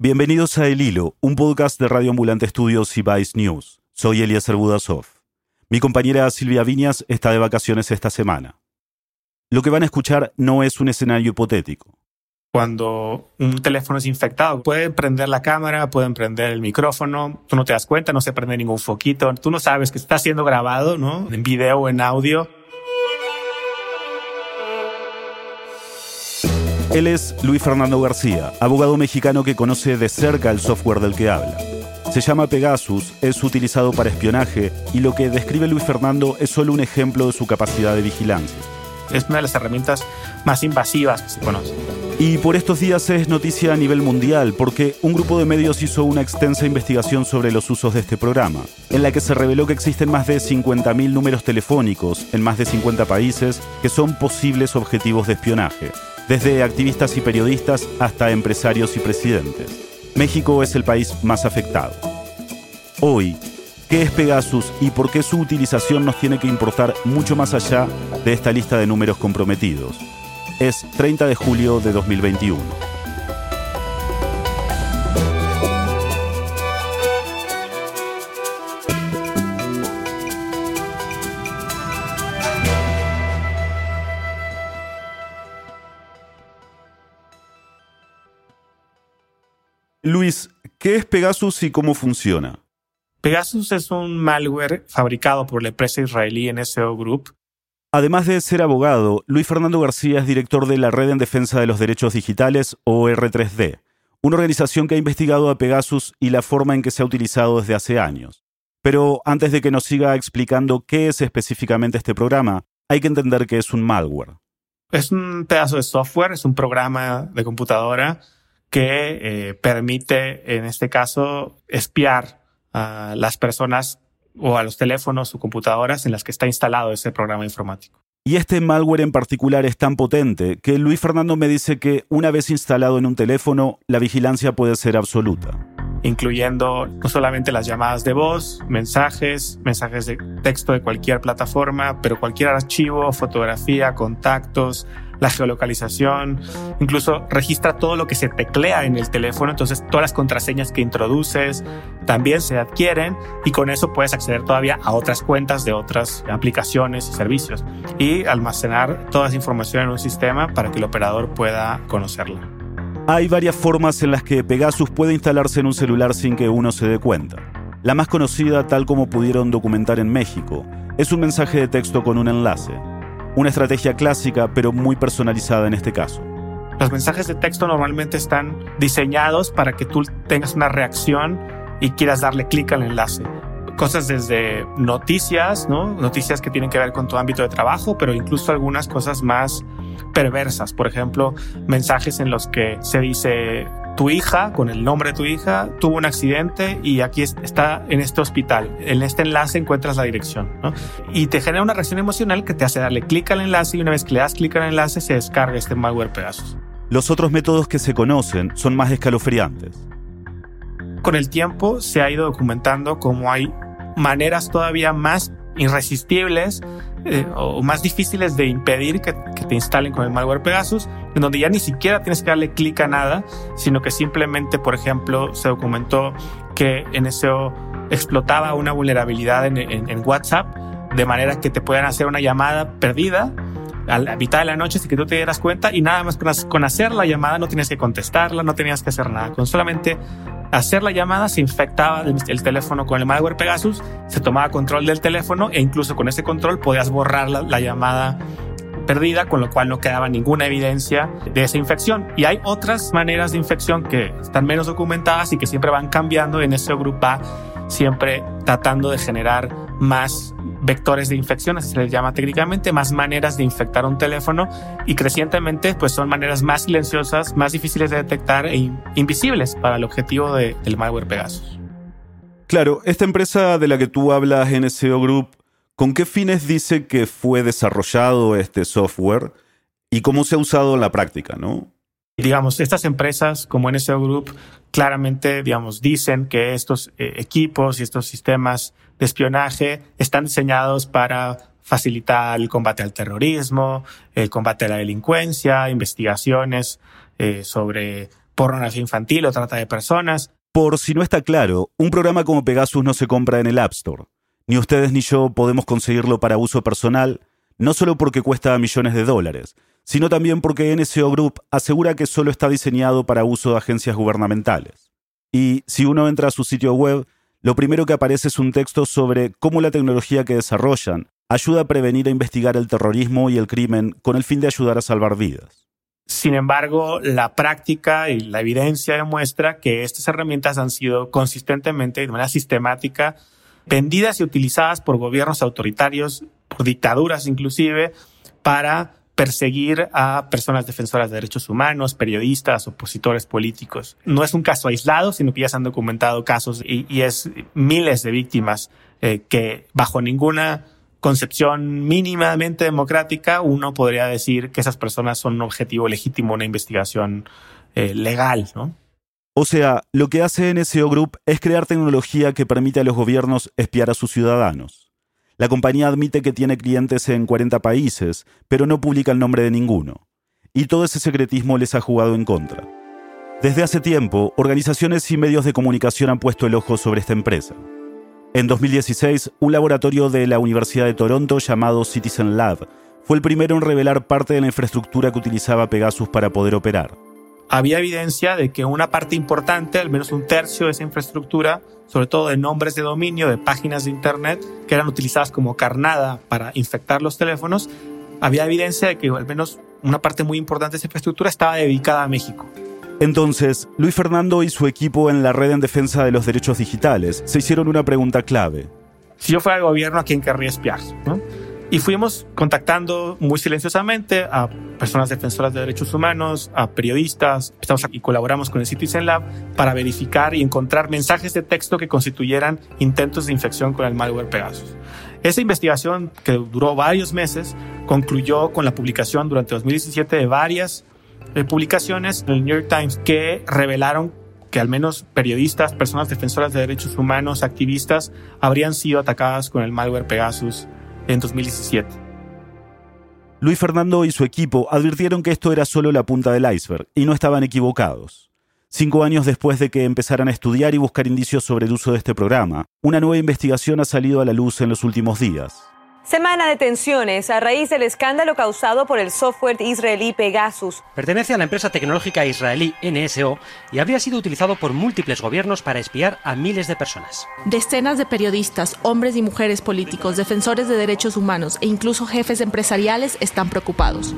Bienvenidos a El Hilo, un podcast de Radio Ambulante Estudios y Vice News. Soy Eliezer Budasov. Mi compañera Silvia Viñas está de vacaciones esta semana. Lo que van a escuchar no es un escenario hipotético. Cuando un teléfono es infectado, pueden prender la cámara, pueden prender el micrófono, tú no te das cuenta, no se prende ningún foquito, tú no sabes que está siendo grabado, ¿no? En video o en audio. Él es Luis Fernando García, abogado mexicano que conoce de cerca el software del que habla. Se llama Pegasus, es utilizado para espionaje y lo que describe Luis Fernando es solo un ejemplo de su capacidad de vigilancia. Es una de las herramientas más invasivas que se conoce. Y por estos días es noticia a nivel mundial porque un grupo de medios hizo una extensa investigación sobre los usos de este programa, en la que se reveló que existen más de 50.000 números telefónicos en más de 50 países que son posibles objetivos de espionaje desde activistas y periodistas hasta empresarios y presidentes. México es el país más afectado. Hoy, ¿qué es Pegasus y por qué su utilización nos tiene que importar mucho más allá de esta lista de números comprometidos? Es 30 de julio de 2021. Luis, ¿qué es Pegasus y cómo funciona? Pegasus es un malware fabricado por la empresa israelí NSO Group. Además de ser abogado, Luis Fernando García es director de la Red en Defensa de los Derechos Digitales, o R3D, una organización que ha investigado a Pegasus y la forma en que se ha utilizado desde hace años. Pero antes de que nos siga explicando qué es específicamente este programa, hay que entender que es un malware. Es un pedazo de software, es un programa de computadora que eh, permite, en este caso, espiar a las personas o a los teléfonos o computadoras en las que está instalado ese programa informático. Y este malware en particular es tan potente que Luis Fernando me dice que una vez instalado en un teléfono, la vigilancia puede ser absoluta incluyendo no solamente las llamadas de voz, mensajes, mensajes de texto de cualquier plataforma, pero cualquier archivo, fotografía, contactos, la geolocalización, incluso registra todo lo que se teclea en el teléfono, entonces todas las contraseñas que introduces también se adquieren y con eso puedes acceder todavía a otras cuentas de otras aplicaciones y servicios y almacenar toda esa información en un sistema para que el operador pueda conocerla. Hay varias formas en las que Pegasus puede instalarse en un celular sin que uno se dé cuenta. La más conocida, tal como pudieron documentar en México, es un mensaje de texto con un enlace. Una estrategia clásica, pero muy personalizada en este caso. Los mensajes de texto normalmente están diseñados para que tú tengas una reacción y quieras darle clic al enlace cosas desde noticias, ¿no? Noticias que tienen que ver con tu ámbito de trabajo, pero incluso algunas cosas más perversas. Por ejemplo, mensajes en los que se dice tu hija, con el nombre de tu hija, tuvo un accidente y aquí está en este hospital. En este enlace encuentras la dirección, ¿no? Y te genera una reacción emocional que te hace darle clic al enlace y una vez que le das clic al enlace se descarga este malware Pegasus. Los otros métodos que se conocen son más escalofriantes. Con el tiempo se ha ido documentando cómo hay maneras todavía más irresistibles eh, o más difíciles de impedir que, te instalen con el malware Pegasus, en donde ya ni siquiera tienes que darle clic a nada, sino que simplemente, por ejemplo, se documentó que NSO explotaba una vulnerabilidad en, WhatsApp, de manera que te puedan hacer una llamada perdida a la mitad de la noche sin que tú te dieras cuenta y nada más con, con hacer la llamada no tienes que contestarla, no tenías que hacer nada, con solamente hacer la llamada se infectaba el, teléfono con el malware Pegasus, se tomaba control del teléfono e incluso con ese control podías borrar la, llamada perdida, con lo cual no quedaba ninguna evidencia de esa infección. Y hay otras maneras de infección que están menos documentadas y que siempre van cambiando. En ese grupo va siempre tratando de generar más vectores de infección, así se les llama técnicamente, más maneras de infectar un teléfono y crecientemente pues son maneras más silenciosas, más difíciles de detectar e invisibles para el objetivo del malware Pegasus. Claro, esta empresa de la que tú hablas, NSO Group, ¿con qué fines dice que fue desarrollado este software y cómo se ha usado en la práctica, no? Digamos, estas empresas como NSO Group claramente, digamos, dicen que estos eh, equipos y estos sistemas de espionaje están diseñados para facilitar el combate al terrorismo, el combate a la delincuencia, investigaciones eh, sobre pornografía infantil o trata de personas. Por si no está claro, un programa como Pegasus no se compra en el App Store. Ni ustedes ni yo podemos conseguirlo para uso personal, no solo porque cuesta millones de dólares, sino también porque NSO Group asegura que solo está diseñado para uso de agencias gubernamentales. Y si uno entra a su sitio web, lo primero que aparece es un texto sobre cómo la tecnología que desarrollan ayuda a prevenir e investigar el terrorismo y el crimen con el fin de ayudar a salvar vidas. Sin embargo, la práctica y la evidencia demuestra que estas herramientas han sido consistentemente, de manera sistemática, vendidas y utilizadas por gobiernos autoritarios, por dictaduras inclusive, para perseguir a personas defensoras de derechos humanos, periodistas, opositores políticos. No es un caso aislado, sino que ya se han documentado casos y, es miles de víctimas eh, que bajo ninguna concepción mínimamente democrática uno podría decir que esas personas son un objetivo legítimo, una investigación eh, legal, ¿no? O sea, lo que hace NSO Group es crear tecnología que permite a los gobiernos espiar a sus ciudadanos. La compañía admite que tiene clientes en 40 países, pero no publica el nombre de ninguno. Y todo ese secretismo les ha jugado en contra. Desde hace tiempo, organizaciones y medios de comunicación han puesto el ojo sobre esta empresa. En 2016, un laboratorio de la Universidad de Toronto llamado Citizen Lab fue el primero en revelar parte de la infraestructura que utilizaba Pegasus para poder operar había evidencia de que una parte importante, al menos un tercio de esa infraestructura, sobre todo de nombres de dominio, de páginas de Internet, que eran utilizadas como carnada para infectar los teléfonos, había evidencia de que al menos una parte muy importante de esa infraestructura estaba dedicada a México. Entonces, Luis Fernando y su equipo en la Red en Defensa de los Derechos Digitales se hicieron una pregunta clave. Si yo fuera el gobierno, ¿a quién querría espiar? ¿no? Y fuimos contactando muy silenciosamente a personas defensoras de derechos humanos, a periodistas, estamos aquí, colaboramos con el Citizen Lab para verificar y encontrar mensajes de texto que constituyeran intentos de infección con el malware Pegasus. Esa investigación, que duró varios meses, concluyó con la publicación durante 2017 de varias eh, publicaciones en el New York Times que revelaron que al menos periodistas, personas defensoras de derechos humanos, activistas, habrían sido atacadas con el malware Pegasus en 2017. Luis Fernando y su equipo advirtieron que esto era solo la punta del iceberg y no estaban equivocados. Cinco años después de que empezaran a estudiar y buscar indicios sobre el uso de este programa, una nueva investigación ha salido a la luz en los últimos días. Semana de tensiones a raíz del escándalo causado por el software israelí Pegasus. Pertenece a la empresa tecnológica israelí NSO y habría sido utilizado por múltiples gobiernos para espiar a miles de personas. Decenas de periodistas, hombres y mujeres políticos, defensores de derechos humanos e incluso jefes empresariales están preocupados.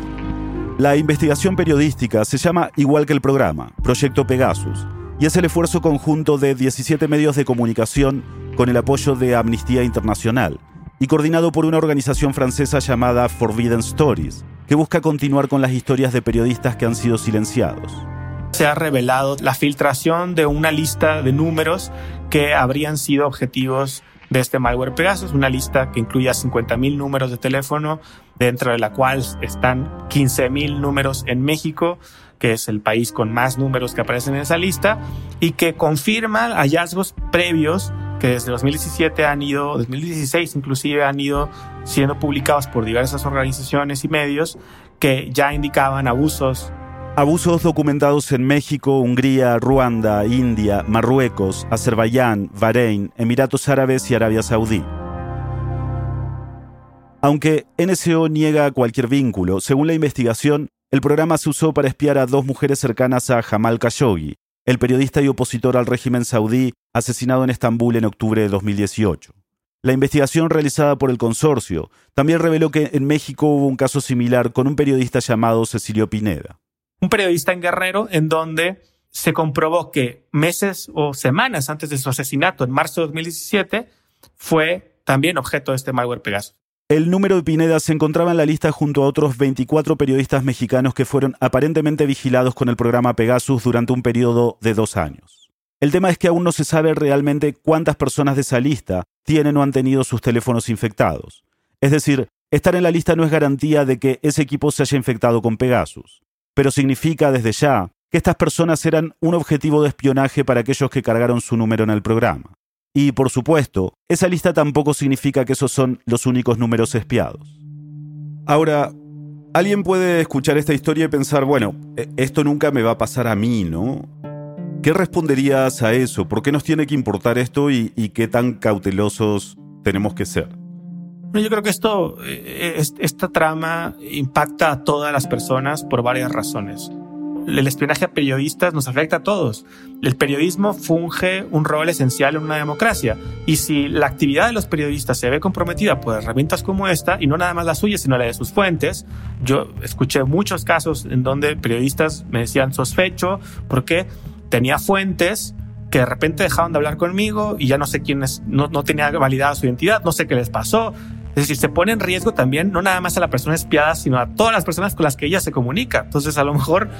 La investigación periodística se llama igual que el programa, Proyecto Pegasus, y es el esfuerzo conjunto de 17 medios de comunicación con el apoyo de Amnistía Internacional y coordinado por una organización francesa llamada Forbidden Stories, que busca continuar con las historias de periodistas que han sido silenciados. Se ha revelado la filtración de una lista de números que habrían sido objetivos de este malware Pegasus, una lista que incluye 50.000 números de teléfono, dentro de la cual están 15.000 números en México, que es el país con más números que aparecen en esa lista, y que confirma hallazgos previos que desde 2017 han ido, 2016 inclusive han ido siendo publicados por diversas organizaciones y medios que ya indicaban abusos. Abusos documentados en México, Hungría, Ruanda, India, Marruecos, Azerbaiyán, Bahrein, Emiratos Árabes y Arabia Saudí. Aunque NSO niega cualquier vínculo, según la investigación, el programa se usó para espiar a dos mujeres cercanas a Jamal Khashoggi, el periodista y opositor al régimen saudí asesinado en Estambul en octubre de 2018. La investigación realizada por el consorcio también reveló que en México hubo un caso similar con un periodista llamado Cecilio Pineda. Un periodista en Guerrero en donde se comprobó que meses o semanas antes de su asesinato, en marzo de 2017, fue también objeto de este malware Pegasus. El número de Pineda se encontraba en la lista junto a otros 24 periodistas mexicanos que fueron aparentemente vigilados con el programa Pegasus durante un periodo de dos años. El tema es que aún no se sabe realmente cuántas personas de esa lista tienen o han tenido sus teléfonos infectados. Es decir, estar en la lista no es garantía de que ese equipo se haya infectado con Pegasus, pero significa desde ya que estas personas eran un objetivo de espionaje para aquellos que cargaron su número en el programa. Y, por supuesto, esa lista tampoco significa que esos son los únicos números espiados. Ahora, Alguien puede escuchar esta historia y pensar, bueno, e, esto nunca me va a pasar a mí, ¿no? ¿Qué responderías a eso? ¿Por qué nos tiene que importar esto y, qué tan cautelosos tenemos que ser? Yo creo que esto, eh, esta trama impacta a todas las personas por varias razones el espionaje a periodistas nos afecta a todos. El periodismo funge un rol esencial en una democracia. Y si la actividad de los periodistas se ve comprometida por herramientas como esta, y no nada más la suya, sino la de sus fuentes, yo escuché muchos casos en donde periodistas me decían sospecho porque tenía fuentes que de repente dejaron de hablar conmigo y ya no sé quiénes, no, no tenía validada su identidad, no sé qué les pasó. Es decir, se pone en riesgo también no nada más a la persona espiada, sino a todas las personas con las que ella se comunica. Entonces, a lo mejor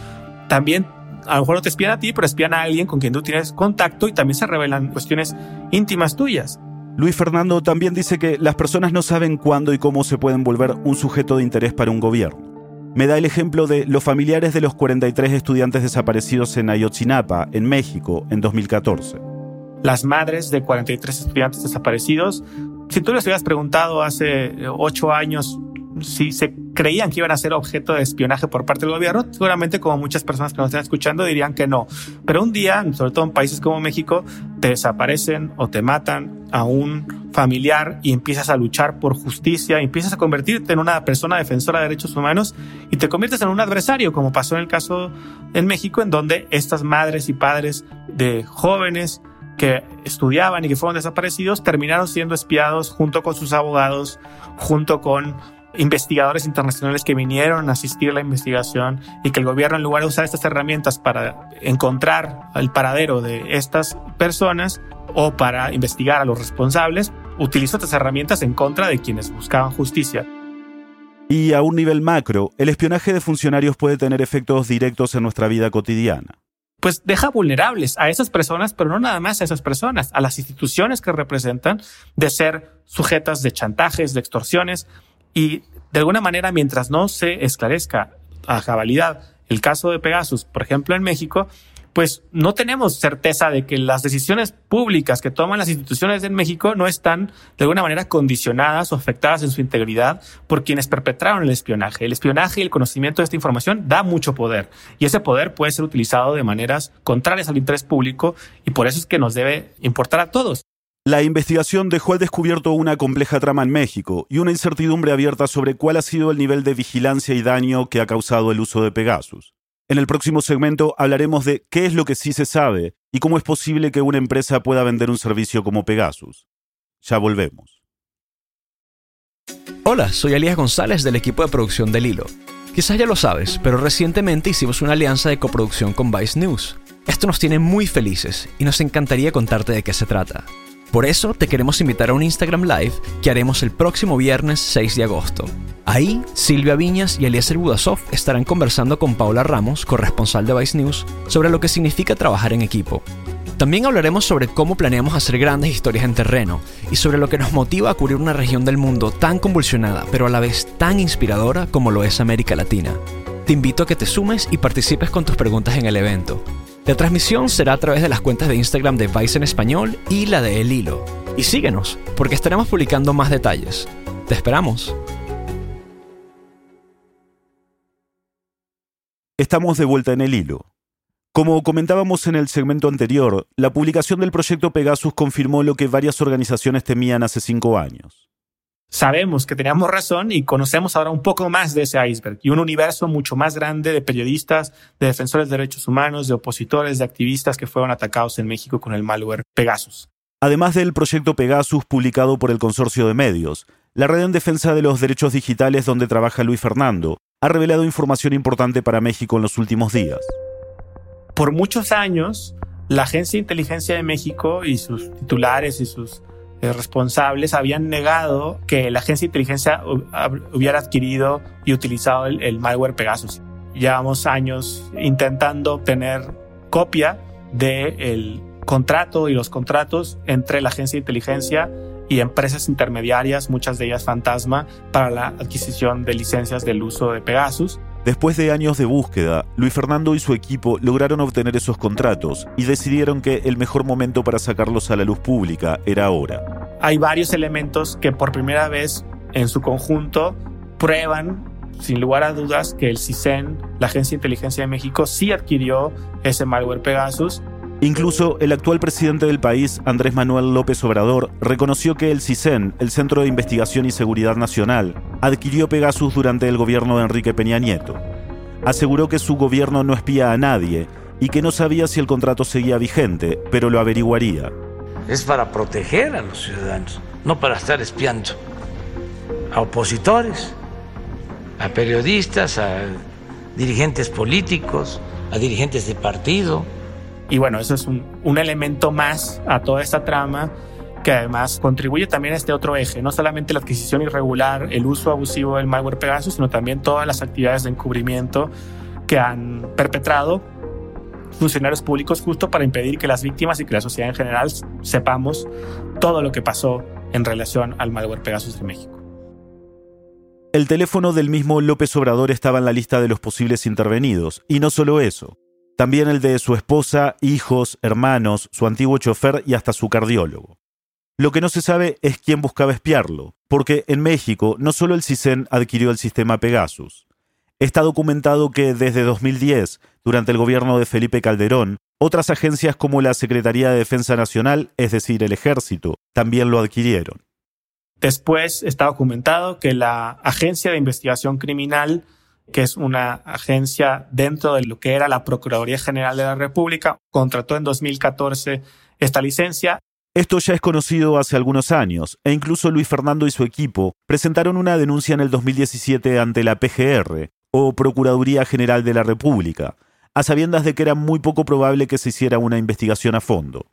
también a lo mejor no te espían a ti, pero espían a alguien con quien tú tienes contacto y también se revelan cuestiones íntimas tuyas. Luis Fernando también dice que las personas no saben cuándo y cómo se pueden volver un sujeto de interés para un gobierno. Me da el ejemplo de los familiares de los 43 estudiantes desaparecidos en Ayotzinapa, en México, en 2014. Las madres de 43 estudiantes desaparecidos, si tú les hubieras preguntado hace ocho años si se creían que iban a ser objeto de espionaje por parte del gobierno, seguramente como muchas personas que nos están escuchando dirían que no. Pero un día, sobre todo en países como México, te desaparecen o te matan a un familiar y empiezas a luchar por justicia, empiezas a convertirte en una persona defensora de derechos humanos y te conviertes en un adversario, como pasó en el caso en México, en donde estas madres y padres de jóvenes que estudiaban y que fueron desaparecidos terminaron siendo espiados junto con sus abogados, junto con investigadores internacionales que vinieron a asistir a la investigación y que el gobierno en lugar de usar estas herramientas para encontrar el paradero de estas personas o para investigar a los responsables, utilizó estas herramientas en contra de quienes buscaban justicia. Y a un nivel macro, el espionaje de funcionarios puede tener efectos directos en nuestra vida cotidiana pues deja vulnerables a esas personas, pero no nada más a esas personas, a las instituciones que representan de ser sujetas de chantajes, de extorsiones, y de alguna manera, mientras no se esclarezca a cabalidad el caso de Pegasus, por ejemplo, en México, pues no tenemos certeza de que las decisiones públicas que toman las instituciones en México no están de alguna manera condicionadas o afectadas en su integridad por quienes perpetraron el espionaje. El espionaje y el conocimiento de esta información da mucho poder y ese poder puede ser utilizado de maneras contrarias al interés público y por eso es que nos debe importar a todos. La investigación dejó al descubierto una compleja trama en México y una incertidumbre abierta sobre cuál ha sido el nivel de vigilancia y daño que ha causado el uso de Pegasus. En el próximo segmento hablaremos de qué es lo que sí se sabe y cómo es posible que una empresa pueda vender un servicio como Pegasus. Ya volvemos. Hola, soy Elías González del equipo de producción del Hilo. Quizás ya lo sabes, pero recientemente hicimos una alianza de coproducción con Vice News. Esto nos tiene muy felices y nos encantaría contarte de qué se trata. Por eso te queremos invitar a un Instagram Live que haremos el próximo viernes 6 de agosto. Ahí, Silvia Viñas y Eliezer Budasov estarán conversando con Paula Ramos, corresponsal de Vice News, sobre lo que significa trabajar en equipo. También hablaremos sobre cómo planeamos hacer grandes historias en terreno y sobre lo que nos motiva a cubrir una región del mundo tan convulsionada, pero a la vez tan inspiradora como lo es América Latina. Te invito a que te sumes y participes con tus preguntas en el evento. La transmisión será a través de las cuentas de Instagram de Vice en español y la de El Hilo. Y síguenos, porque estaremos publicando más detalles. Te esperamos. Estamos de vuelta en el hilo. Como comentábamos en el segmento anterior, la publicación del proyecto Pegasus confirmó lo que varias organizaciones temían hace cinco años sabemos que teníamos razón y conocemos ahora un poco más de ese iceberg y un universo mucho más grande de periodistas, de defensores de derechos humanos, de opositores, de activistas que fueron atacados en México con el malware Pegasus. Además del proyecto Pegasus publicado por el Consorcio de Medios, la red en defensa de los derechos digitales donde trabaja Luis Fernando ha revelado información importante para México en los últimos días. Por muchos años, la Agencia de Inteligencia de México y sus titulares y sus responsables habían negado que la agencia de inteligencia hubiera adquirido y utilizado el, malware Pegasus. Llevamos años intentando obtener copia del contrato y los contratos entre la agencia de inteligencia y empresas intermediarias, muchas de ellas fantasma, para la adquisición de licencias del uso de Pegasus. Después de años de búsqueda, Luis Fernando y su equipo lograron obtener esos contratos y decidieron que el mejor momento para sacarlos a la luz pública era ahora. Hay varios elementos que por primera vez en su conjunto prueban sin lugar a dudas que el CISEN, la Agencia de Inteligencia de México, sí adquirió ese malware Pegasus. Incluso el actual presidente del país, Andrés Manuel López Obrador, reconoció que el CISEN, el Centro de Investigación y Seguridad Nacional, adquirió Pegasus durante el gobierno de Enrique Peña Nieto. Aseguró que su gobierno no espía a nadie y que no sabía si el contrato seguía vigente, pero lo averiguaría. Es para proteger a los ciudadanos, no para estar espiando a opositores a periodistas, a dirigentes políticos, a dirigentes de partido. Y bueno, eso es un, elemento más a toda esta trama que además contribuye también a este otro eje, no solamente la adquisición irregular, el uso abusivo del malware Pegasus, sino también todas las actividades de encubrimiento que han perpetrado funcionarios públicos justo para impedir que las víctimas y que la sociedad en general sepamos todo lo que pasó en relación al malware Pegasus de México. El teléfono del mismo López Obrador estaba en la lista de los posibles intervenidos, y no solo eso, también el de su esposa, hijos, hermanos, su antiguo chofer y hasta su cardiólogo. Lo que no se sabe es quién buscaba espiarlo, porque en México no solo el CISEN adquirió el sistema Pegasus. Está documentado que desde 2010, durante el gobierno de Felipe Calderón, otras agencias como la Secretaría de Defensa Nacional, es decir, el Ejército, también lo adquirieron. Después está documentado que la Agencia de Investigación Criminal, que es una agencia dentro de lo que era la Procuraduría General de la República, contrató en 2014 esta licencia. Esto ya es conocido hace algunos años, e incluso Luis Fernando y su equipo presentaron una denuncia en el 2017 ante la PGR, o Procuraduría General de la República, a sabiendas de que era muy poco probable que se hiciera una investigación a fondo.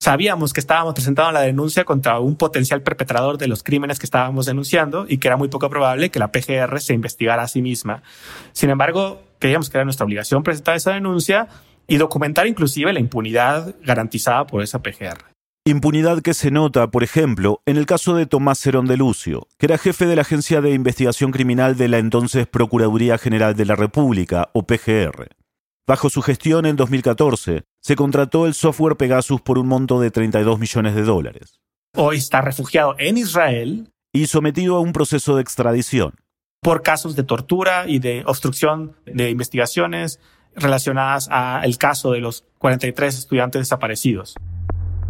Sabíamos que estábamos presentando la denuncia contra un potencial perpetrador de los crímenes que estábamos denunciando y que era muy poco probable que la PGR se investigara a sí misma. Sin embargo, creíamos que era nuestra obligación presentar esa denuncia y documentar inclusive la impunidad garantizada por esa PGR. Impunidad que se nota, por ejemplo, en el caso de Tomás Cerón de Lucio, que era jefe de la Agencia de Investigación Criminal de la entonces Procuraduría General de la República, o PGR. Bajo su gestión en 2014, se contrató el software Pegasus por un monto de 32 millones de dólares. Hoy está refugiado en Israel. Y sometido a un proceso de extradición. Por casos de tortura y de obstrucción de investigaciones relacionadas al caso de los 43 estudiantes desaparecidos.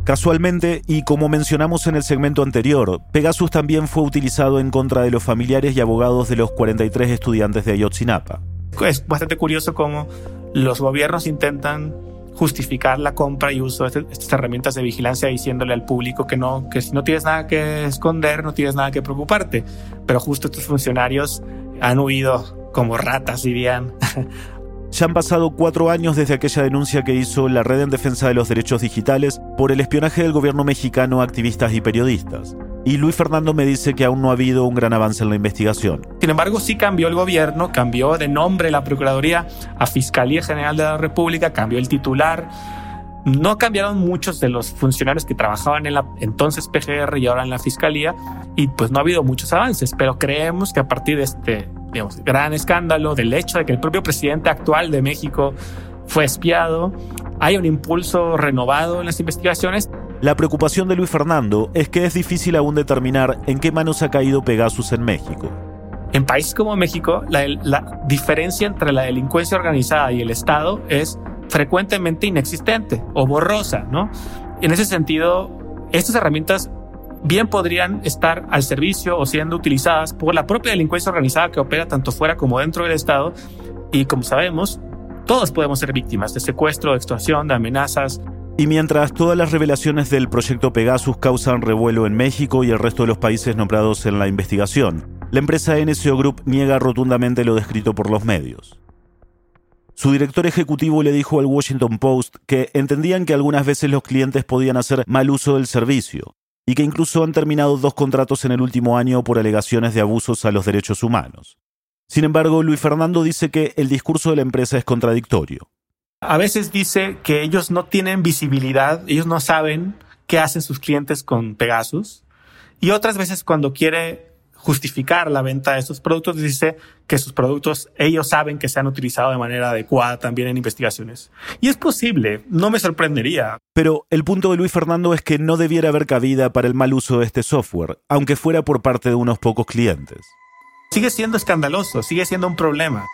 Casualmente, y como mencionamos en el segmento anterior, Pegasus también fue utilizado en contra de los familiares y abogados de los 43 estudiantes de Ayotzinapa. Es bastante curioso cómo los gobiernos intentan justificar la compra y uso de estas herramientas de vigilancia diciéndole al público que no, que no tienes nada que esconder, no tienes nada que preocuparte. Pero justo estos funcionarios han huido como ratas, dirían. Ya han pasado cuatro años desde aquella denuncia que hizo la Red en Defensa de los Derechos Digitales por el espionaje del gobierno mexicano a activistas y periodistas y Luis Fernando me dice que aún no ha habido un gran avance en la investigación. Sin embargo, sí cambió el gobierno, cambió de nombre la Procuraduría a Fiscalía General de la República, cambió el titular. No cambiaron muchos de los funcionarios que trabajaban en la entonces PGR y ahora en la Fiscalía y pues no ha habido muchos avances, pero creemos que a partir de este digamos, gran escándalo, del hecho de que el propio presidente actual de México fue espiado, hay un impulso renovado en las investigaciones la preocupación de Luis Fernando es que es difícil aún determinar en qué manos ha caído Pegasus en México. En países como México, la, la, diferencia entre la delincuencia organizada y el Estado es frecuentemente inexistente o borrosa, ¿no? En ese sentido, estas herramientas bien podrían estar al servicio o siendo utilizadas por la propia delincuencia organizada que opera tanto fuera como dentro del Estado. Y como sabemos, todos podemos ser víctimas de secuestro, de extorsión, de amenazas, y mientras todas las revelaciones del proyecto Pegasus causan revuelo en México y el resto de los países nombrados en la investigación, la empresa NSO Group niega rotundamente lo descrito por los medios. Su director ejecutivo le dijo al Washington Post que entendían que algunas veces los clientes podían hacer mal uso del servicio y que incluso han terminado dos contratos en el último año por alegaciones de abusos a los derechos humanos. Sin embargo, Luis Fernando dice que el discurso de la empresa es contradictorio. A veces dice que ellos no tienen visibilidad, ellos no saben qué hacen sus clientes con Pegasus. Y otras veces cuando quiere justificar la venta de esos productos, dice que sus productos ellos saben que se han utilizado de manera adecuada también en investigaciones. Y es posible, no me sorprendería. Pero el punto de Luis Fernando es que no debiera haber cabida para el mal uso de este software, aunque fuera por parte de unos pocos clientes. sigue siendo escandaloso, sigue siendo un problema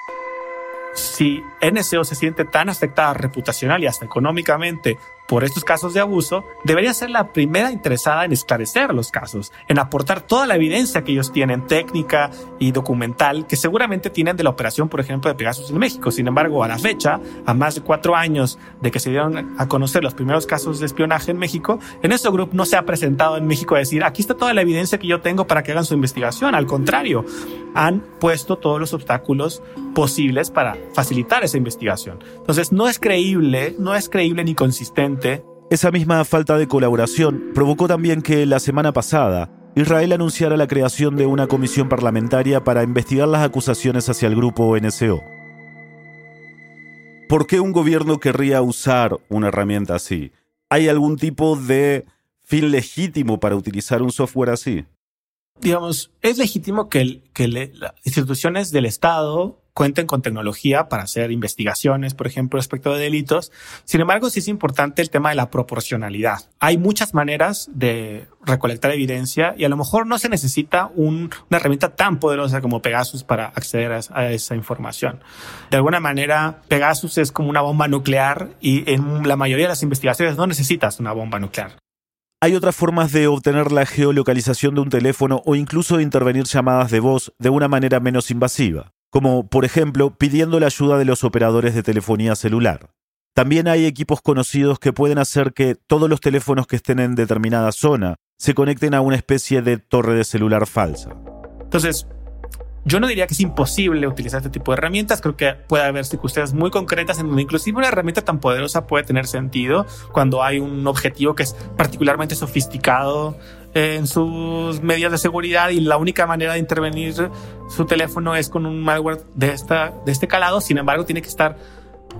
si NSO se siente tan afectada reputacional y hasta económicamente por estos casos de abuso, debería ser la primera interesada en esclarecer los casos, en aportar toda la evidencia que ellos tienen, técnica y documental, que seguramente tienen de la operación, por ejemplo, de Pegasus en México. Sin embargo, a la fecha, a más de cuatro años de que se dieron a conocer los primeros casos de espionaje en México, en ese grupo no se ha presentado en México a decir, aquí está toda la evidencia que yo tengo para que hagan su investigación. Al contrario, han puesto todos los obstáculos posibles para facilitar esa investigación. Entonces, no es creíble, no es creíble ni consistente. Esa misma falta de colaboración provocó también que la semana pasada Israel anunciara la creación de una comisión parlamentaria para investigar las acusaciones hacia el grupo NSO. ¿Por qué un gobierno querría usar una herramienta así? ¿Hay algún tipo de fin legítimo para utilizar un software así? Digamos, es legítimo que, que las instituciones del Estado cuenten con tecnología para hacer investigaciones, por ejemplo, respecto de delitos. Sin embargo, sí es importante el tema de la proporcionalidad. Hay muchas maneras de recolectar evidencia y a lo mejor no se necesita una herramienta tan poderosa como Pegasus para acceder a, esa información. De alguna manera, Pegasus es como una bomba nuclear y en la mayoría de las investigaciones no necesitas una bomba nuclear. Hay otras formas de obtener la geolocalización de un teléfono o incluso de intervenir llamadas de voz de una manera menos invasiva como por ejemplo pidiendo la ayuda de los operadores de telefonía celular. También hay equipos conocidos que pueden hacer que todos los teléfonos que estén en determinada zona se conecten a una especie de torre de celular falsa. Entonces, yo no diría que es imposible utilizar este tipo de herramientas. Creo que puede haber circunstancias muy concretas en donde inclusive una herramienta tan poderosa puede tener sentido cuando hay un objetivo que es particularmente sofisticado en sus medidas de seguridad y la única manera de intervenir su teléfono es con un malware de, esta, de este calado. Sin embargo, tiene que estar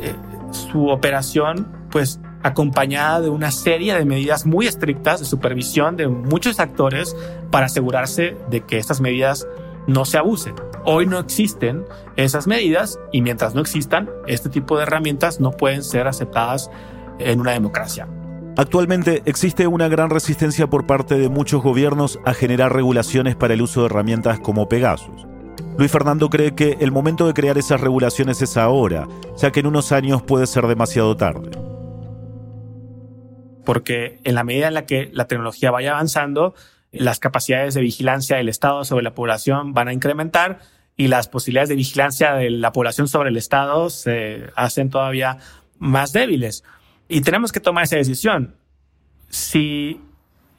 eh, su operación pues acompañada de una serie de medidas muy estrictas de supervisión de muchos actores para asegurarse de que estas medidas no se abusen. Hoy no existen esas medidas y mientras no existan, este tipo de herramientas no pueden ser aceptadas en una democracia. Actualmente existe una gran resistencia por parte de muchos gobiernos a generar regulaciones para el uso de herramientas como Pegasus. Luis Fernando cree que el momento de crear esas regulaciones es ahora, ya que en unos años puede ser demasiado tarde. Porque en la medida en la que la tecnología vaya avanzando, las capacidades de vigilancia del Estado sobre la población van a incrementar y las posibilidades de vigilancia de la población sobre el Estado se hacen todavía más débiles. Y tenemos que tomar esa decisión. Si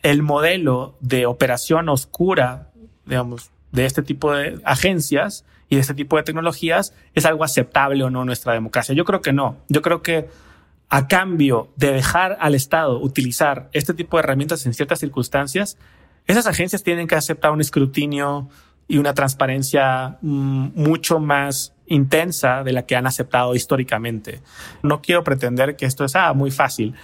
el modelo de operación oscura, digamos, de este tipo de agencias y de este tipo de tecnologías es algo aceptable o no en nuestra democracia. Yo creo que no. Yo creo que a cambio de dejar al Estado utilizar este tipo de herramientas en ciertas circunstancias, esas agencias tienen que aceptar un escrutinio y una transparencia mm, mucho más intensa de la que han aceptado históricamente. No quiero pretender que esto es ah, muy fácil.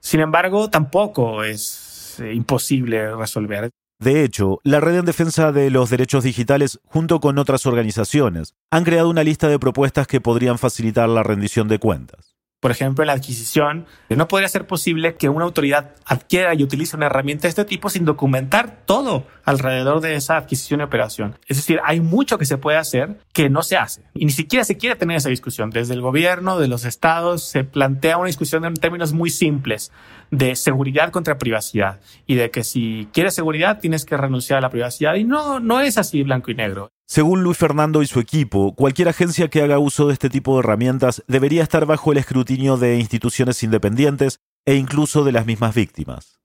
Sin embargo, tampoco es eh, imposible resolver. De hecho, la Red en Defensa de los Derechos Digitales, junto con otras organizaciones, han creado una lista de propuestas que podrían facilitar la rendición de cuentas por ejemplo, la adquisición, no podría ser posible que una autoridad adquiera y utilice una herramienta de este tipo sin documentar todo alrededor de esa adquisición y operación. Es decir, hay mucho que se puede hacer que no se hace. Y ni siquiera se quiere tener esa discusión. Desde el gobierno, de los estados, se plantea una discusión en términos muy simples de seguridad contra privacidad y de que si quieres seguridad tienes que renunciar a la privacidad. Y no, no es así blanco y negro. Según Luis Fernando y su equipo, cualquier agencia que haga uso de este tipo de herramientas debería estar bajo el escrutinio de instituciones independientes e incluso de las mismas víctimas.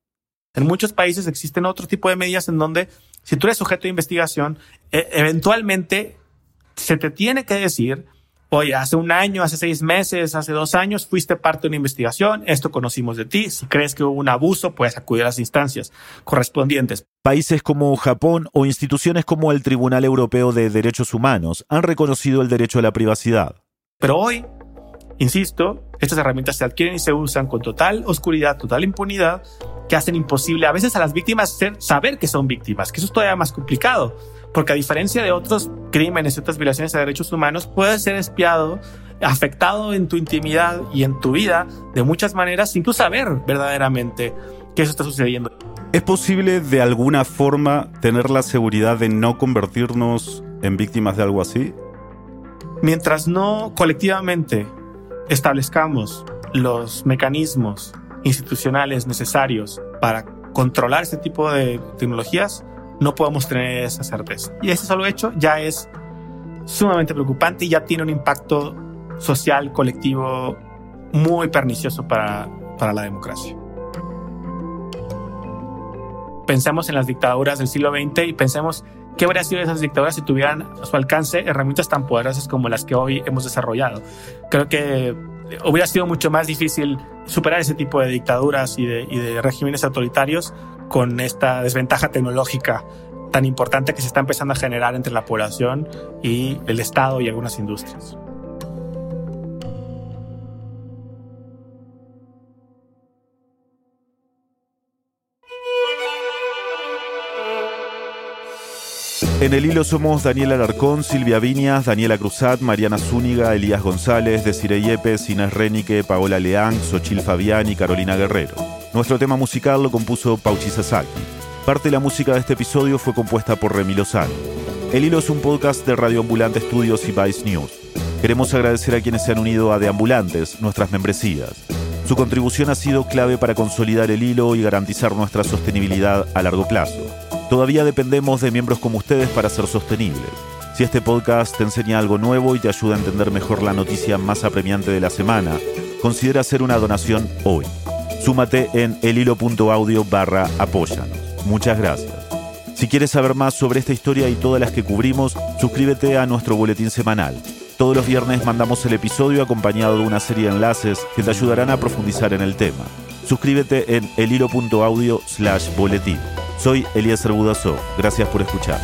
En muchos países existen otro tipo de medidas en donde si tú eres sujeto de investigación, e, eventualmente se te tiene que decir Oye, hace un año, hace seis meses, hace dos años, fuiste parte de una investigación, esto conocimos de ti. Si crees que hubo un abuso, puedes acudir a las instancias correspondientes. Países como Japón o instituciones como el Tribunal Europeo de Derechos Humanos han reconocido el derecho a la privacidad. Pero hoy, insisto, estas herramientas se adquieren y se usan con total oscuridad, total impunidad, que hacen imposible a veces a las víctimas saber que son víctimas, que eso es todavía más complicado porque a diferencia de otros crímenes y otras violaciones a derechos humanos, puedes ser espiado, afectado en tu intimidad y en tu vida de muchas maneras sin tú saber verdaderamente que eso está sucediendo. ¿Es posible de alguna forma tener la seguridad de no convertirnos en víctimas de algo así? Mientras no colectivamente establezcamos los mecanismos institucionales necesarios para controlar este tipo de tecnologías, no podemos tener esa certeza. Y ese solo hecho ya es sumamente preocupante y ya tiene un impacto social, colectivo muy pernicioso para, para la democracia. Pensemos en las dictaduras del siglo XX y pensemos qué habría sido esas dictaduras si tuvieran a su alcance herramientas tan poderosas como las que hoy hemos desarrollado. Creo que hubiera sido mucho más difícil superar ese tipo de dictaduras y de, y de regímenes autoritarios con esta desventaja tecnológica tan importante que se está empezando a generar entre la población y el Estado y algunas industrias. En el hilo somos Daniel Alarcón, Silvia Viñas, Daniela Cruzat, Mariana Zúñiga, Elías González, Desiree Yepes, Inés Renique, Paola Leán, Xochil Fabián y Carolina Guerrero. Nuestro tema musical lo compuso Pauchi Sasaki. Parte de la música de este episodio fue compuesta por Remi Lozano. El Hilo es un podcast de Radio Ambulante Estudios y Vice News. Queremos agradecer a quienes se han unido a De Ambulantes, nuestras membresías. Su contribución ha sido clave para consolidar el hilo y garantizar nuestra sostenibilidad a largo plazo. Todavía dependemos de miembros como ustedes para ser sostenibles. Si este podcast te enseña algo nuevo y te ayuda a entender mejor la noticia más apremiante de la semana, considera hacer una donación hoy. Súmate en elhilo.audio barra apóyanos. Muchas gracias. Si quieres saber más sobre esta historia y todas las que cubrimos, suscríbete a nuestro boletín semanal. Todos los viernes mandamos el episodio acompañado de una serie de enlaces que te ayudarán a profundizar en el tema. Suscríbete en elhilo.audio slash boletín. Soy Elías Budazó. Gracias por escuchar.